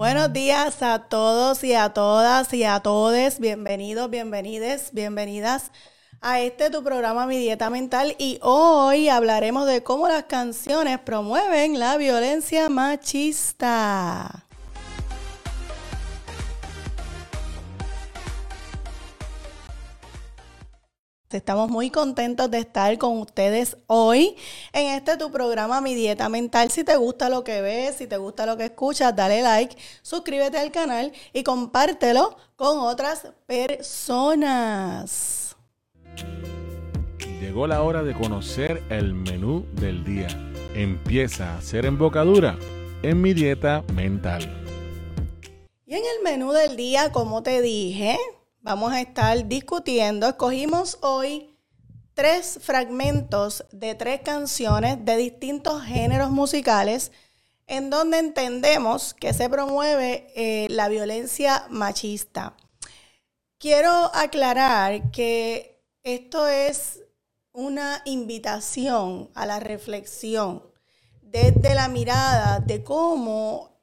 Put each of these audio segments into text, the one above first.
Buenos días a todos y a todas y a todes. Bienvenidos, bienvenides, bienvenidas a este tu programa Mi Dieta Mental y hoy hablaremos de cómo las canciones promueven la violencia machista. Estamos muy contentos de estar con ustedes hoy en este tu programa Mi Dieta Mental. Si te gusta lo que ves, si te gusta lo que escuchas, dale like, suscríbete al canal y compártelo con otras personas. Llegó la hora de conocer el menú del día. Empieza a hacer embocadura en mi dieta mental. Y en el menú del día, como te dije, vamos a estar discutiendo. Escogimos hoy tres fragmentos de tres canciones de distintos géneros musicales en donde entendemos que se promueve eh, la violencia machista. Quiero aclarar que esto es una invitación a la reflexión desde la mirada de cómo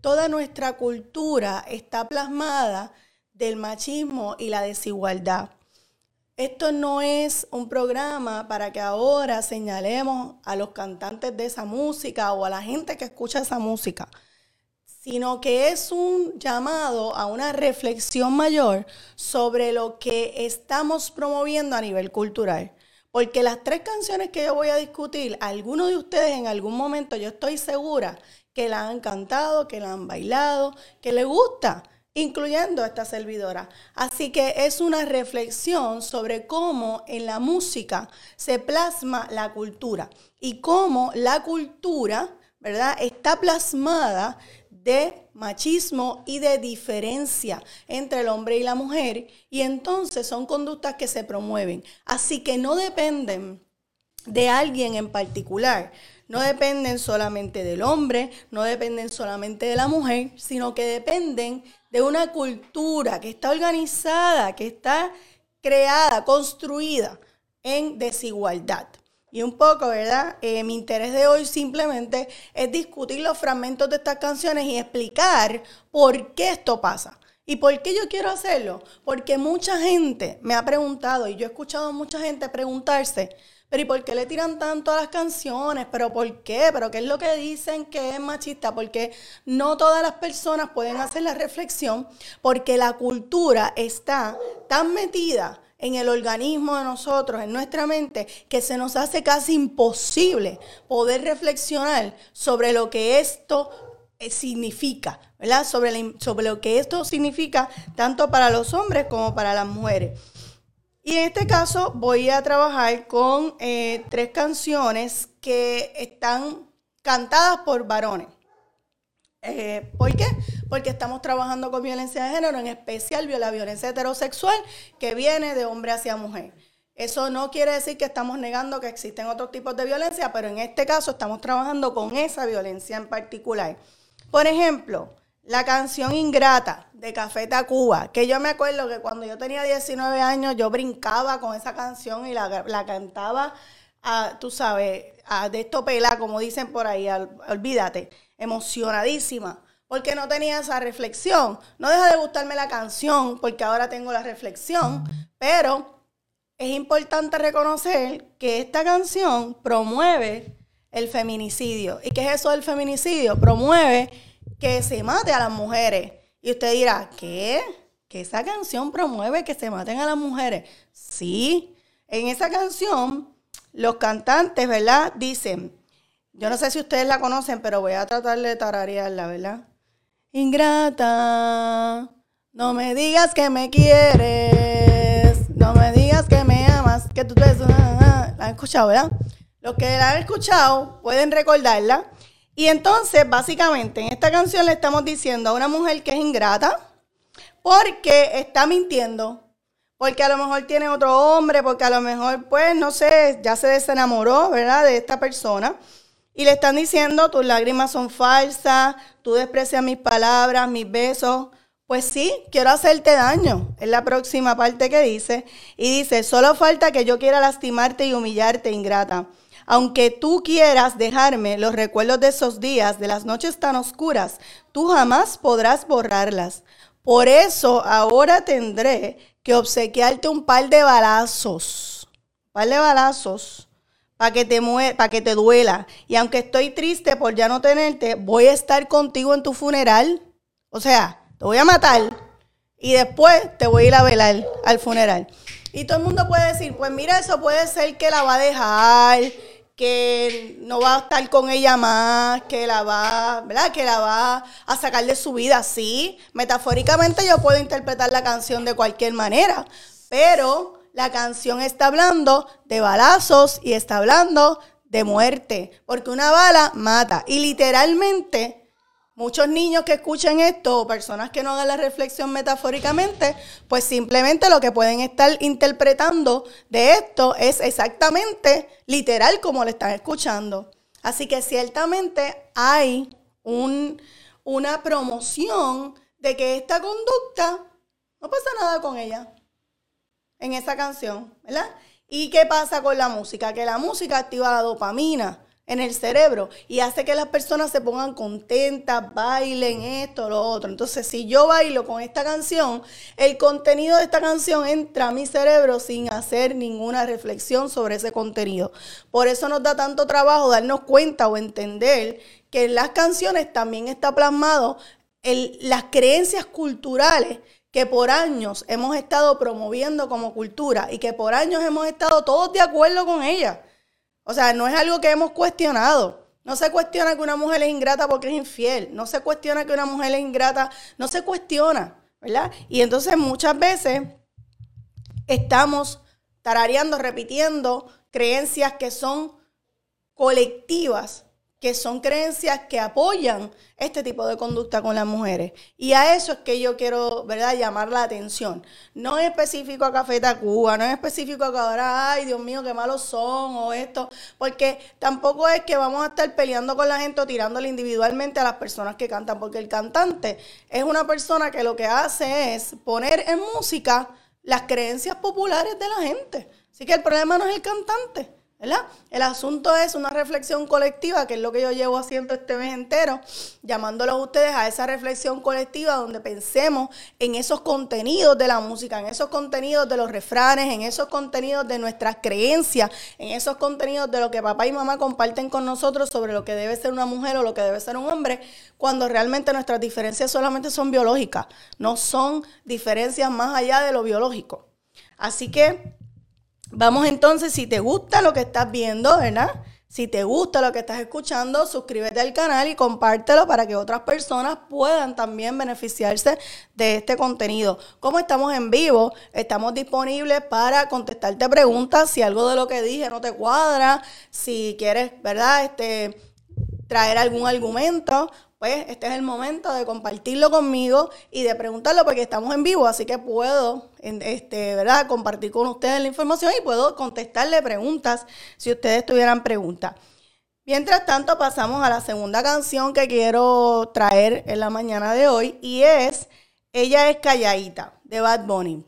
toda nuestra cultura está plasmada del machismo y la desigualdad. Esto no es un programa para que ahora señalemos a los cantantes de esa música o a la gente que escucha esa música, sino que es un llamado a una reflexión mayor sobre lo que estamos promoviendo a nivel cultural. Porque las tres canciones que yo voy a discutir, algunos de ustedes en algún momento yo estoy segura que la han cantado, que la han bailado, que le gusta incluyendo esta servidora. Así que es una reflexión sobre cómo en la música se plasma la cultura y cómo la cultura, ¿verdad?, está plasmada de machismo y de diferencia entre el hombre y la mujer y entonces son conductas que se promueven. Así que no dependen de alguien en particular, no dependen solamente del hombre, no dependen solamente de la mujer, sino que dependen de una cultura que está organizada, que está creada, construida en desigualdad. Y un poco, ¿verdad? Eh, mi interés de hoy simplemente es discutir los fragmentos de estas canciones y explicar por qué esto pasa. ¿Y por qué yo quiero hacerlo? Porque mucha gente me ha preguntado, y yo he escuchado a mucha gente preguntarse, pero ¿y por qué le tiran tanto a las canciones? ¿Pero por qué? ¿Pero qué es lo que dicen que es machista? Porque no todas las personas pueden hacer la reflexión porque la cultura está tan metida en el organismo de nosotros, en nuestra mente, que se nos hace casi imposible poder reflexionar sobre lo que esto eh, significa, ¿verdad? Sobre, sobre lo que esto significa tanto para los hombres como para las mujeres. Y en este caso voy a trabajar con eh, tres canciones que están cantadas por varones. Eh, ¿Por qué? Porque estamos trabajando con violencia de género, en especial la violencia heterosexual que viene de hombre hacia mujer. Eso no quiere decir que estamos negando que existen otros tipos de violencia, pero en este caso estamos trabajando con esa violencia en particular. Por ejemplo, la canción Ingrata de Café Tacuba, que yo me acuerdo que cuando yo tenía 19 años yo brincaba con esa canción y la, cantaba, a, tú sabes, a, de esto como dicen por ahí, olvídate, emocionadísima, porque no tenía esa reflexión. No deja de gustarme la canción, porque ahora tengo la reflexión, pero es importante reconocer que esta canción promueve el feminicidio. ¿Y qué es eso del feminicidio? Promueve que se mate a las mujeres. Y usted dirá, ¿qué? ¿Que esa canción promueve que se maten a las mujeres? Sí, en esa canción los cantantes, ¿verdad? Dicen, yo no sé si ustedes la conocen, pero voy a tratar de tararearla, ¿verdad? Ingrata, no me digas que me quieres, no me digas que me amas, que tú te... La han escuchado, ¿verdad? Los que la han escuchado pueden recordarla. Y entonces, básicamente, en esta canción le estamos diciendo a una mujer que es ingrata porque está mintiendo, porque a lo mejor tiene otro hombre, porque a lo mejor, pues, no sé, ya se desenamoró, ¿verdad?, de esta persona. Y le están diciendo, tus lágrimas son falsas, tú desprecias mis palabras, mis besos. Pues sí, quiero hacerte daño. Es la próxima parte que dice. Y dice, solo falta que yo quiera lastimarte y humillarte, ingrata. Aunque tú quieras dejarme los recuerdos de esos días, de las noches tan oscuras, tú jamás podrás borrarlas. Por eso ahora tendré que obsequiarte un par de balazos. Un par de balazos para que, te para que te duela. Y aunque estoy triste por ya no tenerte, voy a estar contigo en tu funeral. O sea, te voy a matar y después te voy a ir a velar al funeral. Y todo el mundo puede decir, pues mira, eso puede ser que la va a dejar, que no va a estar con ella más, que la va, ¿verdad? Que la va a sacar de su vida. Sí, metafóricamente yo puedo interpretar la canción de cualquier manera, pero la canción está hablando de balazos y está hablando de muerte, porque una bala mata. Y literalmente, muchos niños que escuchen esto o personas que no hagan la reflexión metafóricamente, pues simplemente lo que pueden estar interpretando de esto es exactamente literal como lo están escuchando. Así que ciertamente hay un, una promoción de que esta conducta no pasa nada con ella en esa canción, ¿verdad? ¿Y qué pasa con la música? Que la música activa la dopamina en el cerebro y hace que las personas se pongan contentas, bailen esto, lo otro. Entonces, si yo bailo con esta canción, el contenido de esta canción entra a mi cerebro sin hacer ninguna reflexión sobre ese contenido. Por eso nos da tanto trabajo darnos cuenta o entender que en las canciones también está plasmado las creencias culturales que por años hemos estado promoviendo como cultura y que por años hemos estado todos de acuerdo con ella. O sea, no es algo que hemos cuestionado. No se cuestiona que una mujer es ingrata porque es infiel. No se cuestiona que una mujer es ingrata. No se cuestiona, ¿verdad? Y entonces muchas veces estamos tarareando, repitiendo creencias que son colectivas que son creencias que apoyan este tipo de conducta con las mujeres. Y a eso es que yo quiero, ¿verdad?, llamar la atención. No es específico a Café Tacuba, no es específico a que ahora, ay, Dios mío, qué malos son, o esto, porque tampoco es que vamos a estar peleando con la gente o tirándole individualmente a las personas que cantan, porque el cantante es una persona que lo que hace es poner en música las creencias populares de la gente. Así que el problema no es el cantante. ¿Verdad? El asunto es una reflexión colectiva, que es lo que yo llevo haciendo este mes entero, llamándolos a ustedes a esa reflexión colectiva donde pensemos en esos contenidos de la música, en esos contenidos de los refranes, en esos contenidos de nuestras creencias, en esos contenidos de lo que papá y mamá comparten con nosotros sobre lo que debe ser una mujer o lo que debe ser un hombre, cuando realmente nuestras diferencias solamente son biológicas, no son diferencias más allá de lo biológico. Así que Vamos entonces, si te gusta lo que estás viendo, ¿verdad? Si te gusta lo que estás escuchando, suscríbete al canal y compártelo para que otras personas puedan también beneficiarse de este contenido. Como estamos en vivo, estamos disponibles para contestarte preguntas. Si algo de lo que dije no te cuadra, si quieres, ¿verdad? Este, traer algún argumento, pues este es el momento de compartirlo conmigo y de preguntarlo porque estamos en vivo, así que puedo, este, ¿verdad?, compartir con ustedes la información y puedo contestarle preguntas si ustedes tuvieran preguntas. Mientras tanto, pasamos a la segunda canción que quiero traer en la mañana de hoy y es Ella es Calladita, de Bad Bunny.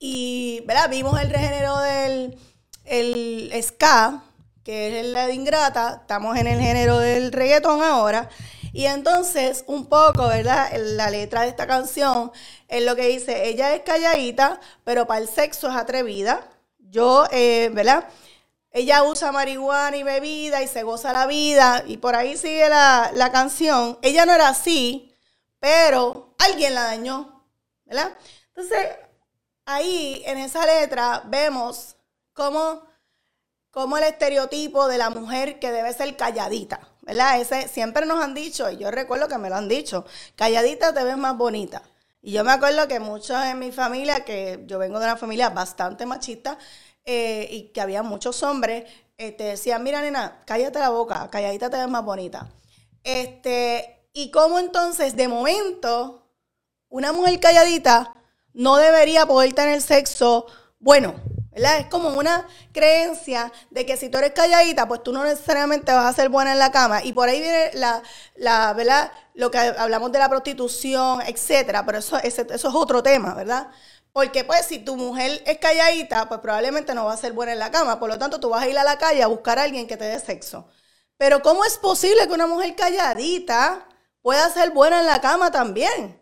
Y, ¿verdad? Vimos el género del el ska, que es la de Ingrata, estamos en el género del reggaeton ahora. Y entonces, un poco, ¿verdad? La letra de esta canción es lo que dice, ella es calladita, pero para el sexo es atrevida. Yo, eh, ¿verdad? Ella usa marihuana y bebida y se goza la vida y por ahí sigue la, la canción. Ella no era así, pero alguien la dañó, ¿verdad? Entonces, ahí en esa letra vemos cómo, cómo el estereotipo de la mujer que debe ser calladita, ¿verdad? Ese, siempre nos han dicho, y yo recuerdo que me lo han dicho, calladita te ves más bonita. Y yo me acuerdo que muchos en mi familia, que yo vengo de una familia bastante machista, eh, y que había muchos hombres, te este, decían, mira nena, cállate la boca, calladita te ves más bonita. Este, y cómo entonces, de momento, una mujer calladita no debería poder tener sexo bueno, es como una creencia de que si tú eres calladita, pues tú no necesariamente vas a ser buena en la cama. Y por ahí viene la, la ¿verdad? Lo que hablamos de la prostitución, etcétera, pero eso, eso es otro tema, ¿verdad? Porque pues si tu mujer es calladita, pues probablemente no va a ser buena en la cama. Por lo tanto, tú vas a ir a la calle a buscar a alguien que te dé sexo. Pero ¿cómo es posible que una mujer calladita pueda ser buena en la cama también?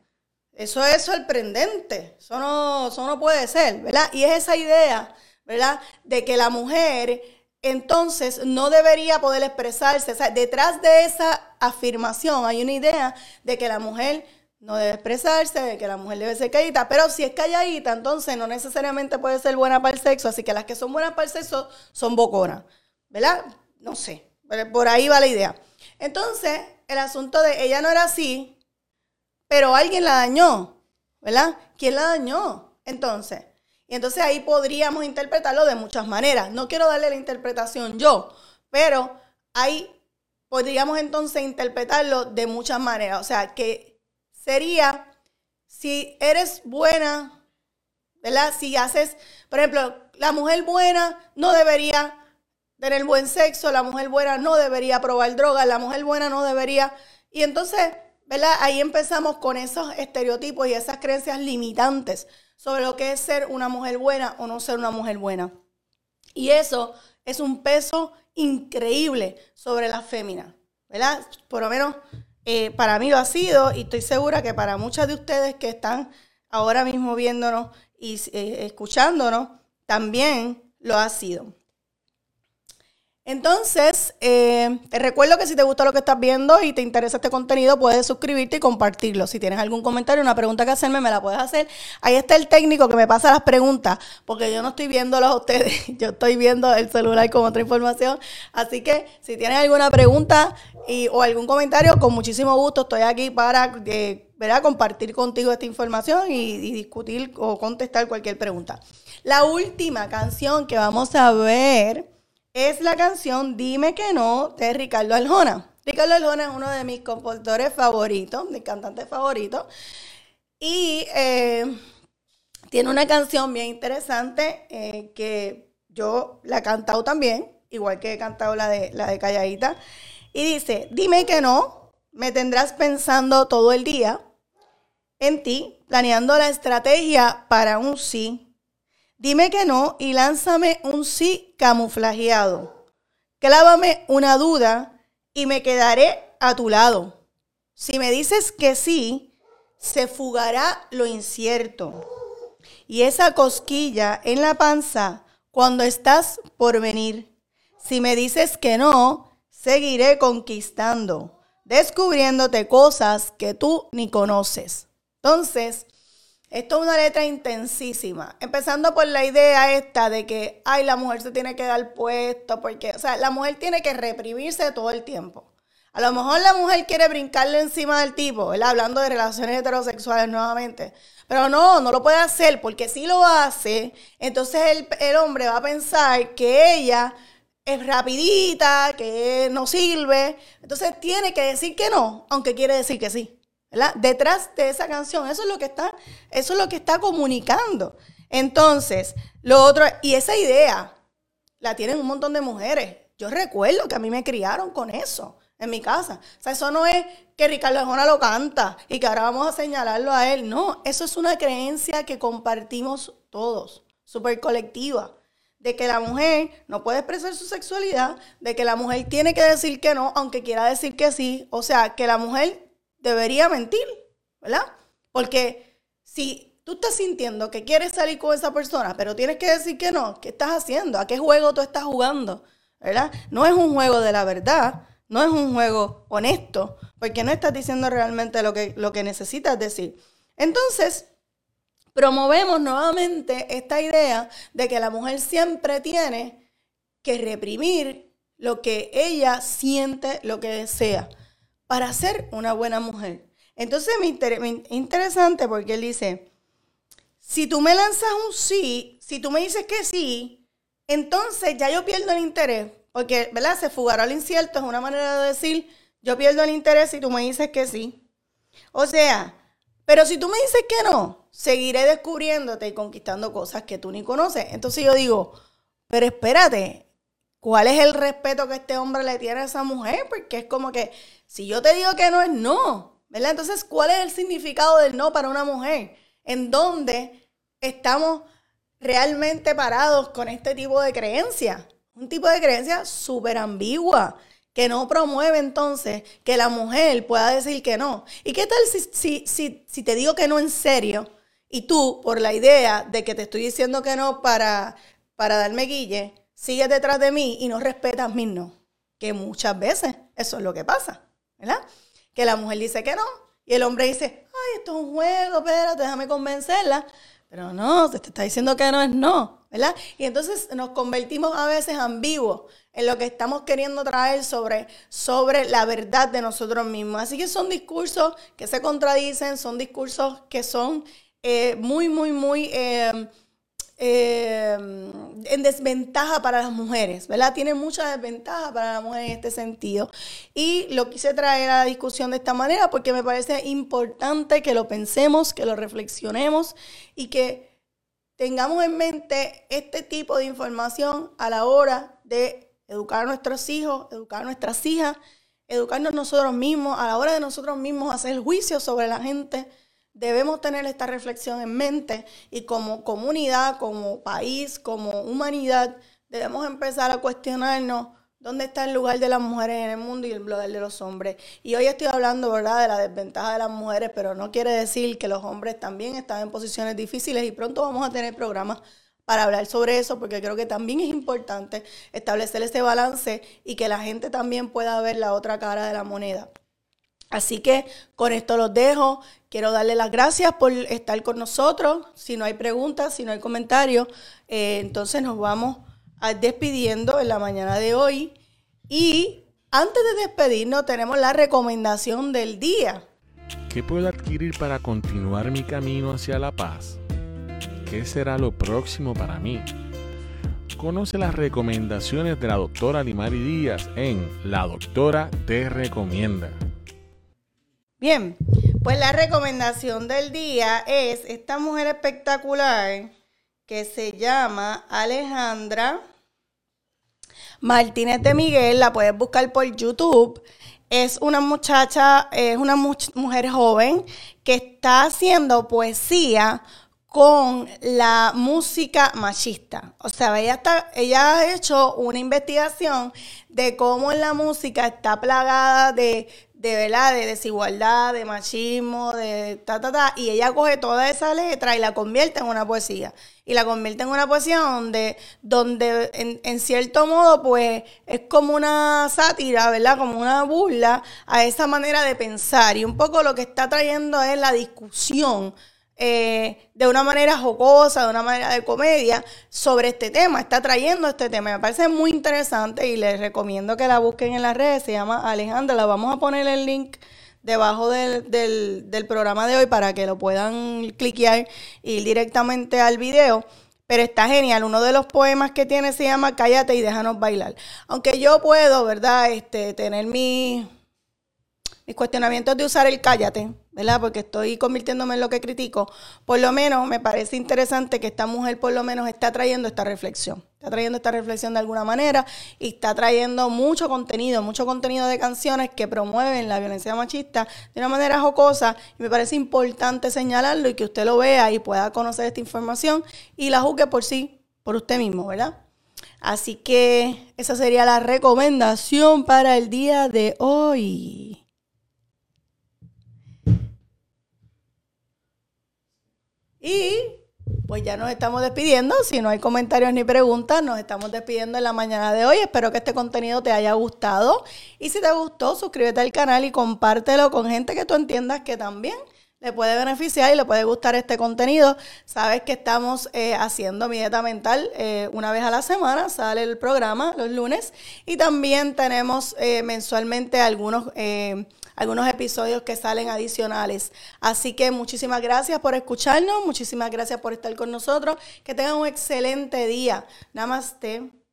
Eso es sorprendente. Eso no, eso no puede ser, ¿verdad? Y es esa idea, ¿verdad? De que la mujer entonces no debería poder expresarse. O sea, detrás de esa afirmación hay una idea de que la mujer no debe expresarse, de que la mujer debe ser calladita, pero si es calladita, entonces no necesariamente puede ser buena para el sexo, así que las que son buenas para el sexo son boconas, ¿verdad? No sé, por ahí va la idea. Entonces, el asunto de ella no era así, pero alguien la dañó, ¿verdad? ¿Quién la dañó? Entonces, y entonces ahí podríamos interpretarlo de muchas maneras. No quiero darle la interpretación yo, pero ahí podríamos entonces interpretarlo de muchas maneras. O sea, que sería, si eres buena, ¿verdad? Si haces, por ejemplo, la mujer buena no debería tener buen sexo, la mujer buena no debería probar drogas, la mujer buena no debería... Y entonces, ¿verdad? Ahí empezamos con esos estereotipos y esas creencias limitantes sobre lo que es ser una mujer buena o no ser una mujer buena. Y eso es un peso increíble sobre las féminas, ¿verdad? Por lo menos eh, para mí lo ha sido y estoy segura que para muchas de ustedes que están ahora mismo viéndonos y eh, escuchándonos, también lo ha sido. Entonces, eh, te recuerdo que si te gusta lo que estás viendo y te interesa este contenido, puedes suscribirte y compartirlo. Si tienes algún comentario, una pregunta que hacerme, me la puedes hacer. Ahí está el técnico que me pasa las preguntas, porque yo no estoy viéndolos a ustedes, yo estoy viendo el celular con otra información. Así que si tienes alguna pregunta o algún comentario, con muchísimo gusto estoy aquí para eh, compartir contigo esta información y discutir o contestar cualquier pregunta. La última canción que vamos a ver es la canción Dime que no de Ricardo Aljona. Ricardo Aljona es uno de mis compositores favoritos, mis cantantes favoritos. Y eh, tiene una canción bien interesante eh, que yo la he cantado también, igual que he cantado la de, la de Calladita. Y dice, dime que no, me tendrás pensando todo el día en ti, planeando la estrategia para un sí Dime que no y lánzame un sí camuflajeado. Clávame una duda y me quedaré a tu lado. Si me dices que sí, se fugará lo incierto. Y esa cosquilla en la panza cuando estás por venir. Si me dices que no, seguiré conquistando, descubriéndote cosas que tú ni conoces. Entonces, esto es una letra intensísima. Empezando por la idea esta de que, ay, la mujer se tiene que dar puesto, porque, o sea, la mujer tiene que reprimirse todo el tiempo. A lo mejor la mujer quiere brincarle encima del tipo, ¿verdad? Hablando de relaciones heterosexuales nuevamente. Pero no, no lo puede hacer, porque si lo hace, entonces el, el hombre va a pensar que ella es rapidita, que no sirve. Entonces tiene que decir que no, aunque quiere decir que sí. Detrás de esa canción, eso es lo que está, eso es lo que está comunicando. Entonces, lo otro, y esa idea la tienen un montón de mujeres. Yo recuerdo que a mí me criaron con eso en mi casa. O sea, eso no es que Ricardo Arjona lo canta y que ahora vamos a señalarlo a él. No, eso es una creencia que compartimos todos, súper colectiva. De que la mujer no puede expresar su sexualidad, de que la mujer tiene que decir que no, aunque quiera decir que sí. O sea, que la mujer debería mentir, ¿verdad? Porque si tú estás sintiendo que quieres salir con esa persona, pero tienes que decir que no, ¿qué estás haciendo? ¿A qué juego tú estás jugando? ¿Verdad? No es un juego de la verdad, no es un juego honesto, porque no estás diciendo realmente lo que, lo que necesitas decir. Entonces, promovemos nuevamente esta idea de que la mujer siempre tiene que reprimir lo que ella siente, lo que desea para ser una buena mujer. Entonces me, interesante porque él dice, si tú me lanzas un sí, si tú me dices que sí, entonces ya yo pierdo el interés, porque, ¿verdad? Se fugará al incierto, es una manera de decir, yo pierdo el interés si tú me dices que sí. O sea, pero si tú me dices que no, seguiré descubriéndote y conquistando cosas que tú ni conoces. Entonces yo digo, pero espérate, ¿cuál es el respeto que este hombre le tiene a esa mujer? Porque es como que si yo te digo que no es no, ¿verdad? Entonces, ¿cuál es el significado del no para una mujer? En donde estamos realmente parados con este tipo de creencia. Un tipo de creencia súper ambigua, que no promueve entonces que la mujer pueda decir que no. ¿Y qué tal si, si, si, te digo que no en serio y tú, por la idea de que te estoy diciendo que no para, para darme guille, sigues detrás de mí y no respetas mis no? Que muchas veces eso es lo que pasa, ¿verdad? Que la mujer dice que no y el hombre dice, ay, esto es un juego, espérate, déjame convencerla. Pero no, te está diciendo que no es no, ¿verdad? Y entonces nos convertimos a veces ambiguos en lo que estamos queriendo traer sobre, sobre la verdad de nosotros mismos. Así que son discursos que se contradicen, son discursos que son eh, muy, muy, muy... Eh, eh, en desventaja para las mujeres, ¿verdad? Tiene mucha desventaja para la mujer en este sentido. Y lo quise traer a la discusión de esta manera porque me parece importante que lo pensemos, que lo reflexionemos y que tengamos en mente este tipo de información a la hora de educar a nuestros hijos, educar a nuestras hijas, educarnos nosotros mismos, a la hora de nosotros mismos hacer juicio sobre la gente debemos tener esta reflexión en mente y como comunidad, como país, como humanidad, debemos empezar a cuestionarnos dónde está el lugar de las mujeres en el mundo y el lugar de los hombres. Y hoy estoy hablando, ¿verdad?, de la desventaja de las mujeres, pero no quiere decir que los hombres también están en posiciones difíciles y pronto vamos a tener programas para hablar sobre eso, porque creo que también es importante establecer ese balance y que la gente también pueda ver la otra cara de la moneda. Así que con esto los dejo. Quiero darle las gracias por estar con nosotros. Si no hay preguntas, si no hay comentarios, eh, entonces nos vamos a despidiendo en la mañana de hoy. Y antes de despedirnos, tenemos la recomendación del día. ¿Qué puedo adquirir para continuar mi camino hacia la paz? ¿Qué será lo próximo para mí? Conoce las recomendaciones de la doctora Limari Díaz en La Doctora Te Recomienda. Bien, pues la recomendación del día es esta mujer espectacular que se llama Alejandra Martínez de Miguel, la puedes buscar por YouTube. Es una muchacha, es una mujer joven que está haciendo poesía con la música machista. O sea, ella, está, ella ha hecho una investigación de cómo la música está plagada de de verdad, de desigualdad, de machismo, de ta, ta, ta, y ella coge toda esa letra y la convierte en una poesía. Y la convierte en una poesía donde, donde en, en cierto modo, pues, es como una sátira, ¿verdad? Como una burla a esa manera de pensar. Y un poco lo que está trayendo es la discusión eh, de una manera jocosa, de una manera de comedia, sobre este tema. Está trayendo este tema. Me parece muy interesante y les recomiendo que la busquen en las redes. Se llama Alejandra. La vamos a poner el link debajo del, del, programa de hoy para que lo puedan cliquear y ir directamente al video. Pero está genial. Uno de los poemas que tiene se llama Cállate y déjanos bailar. Aunque yo puedo, ¿verdad? Este, tener mis mis cuestionamientos de usar el cállate, ¿verdad? Porque estoy convirtiéndome en lo que critico. Por lo menos me parece interesante que esta mujer por lo menos está trayendo esta reflexión. Está trayendo esta reflexión de alguna manera y está trayendo mucho contenido, mucho contenido de canciones que promueven la violencia machista de una manera jocosa. Y me parece importante señalarlo y que usted lo vea y pueda conocer esta información y la juzgue por sí, por usted mismo, ¿verdad? Así que esa sería la recomendación para el día de hoy. Y pues ya nos estamos despidiendo. Si no hay comentarios ni preguntas, nos estamos despidiendo en la mañana de hoy. Espero que este contenido te haya gustado. Y si te gustó, suscríbete al canal y compártelo con gente que tú entiendas que también le puede beneficiar y le puede gustar este contenido. Sabes que estamos eh, haciendo mi dieta mental eh, una vez a la semana, sale el programa los lunes y también tenemos eh, mensualmente algunos algunos episodios que salen adicionales. Así que muchísimas gracias por escucharnos, muchísimas gracias por estar con nosotros. Que tengan un excelente día. Namaste.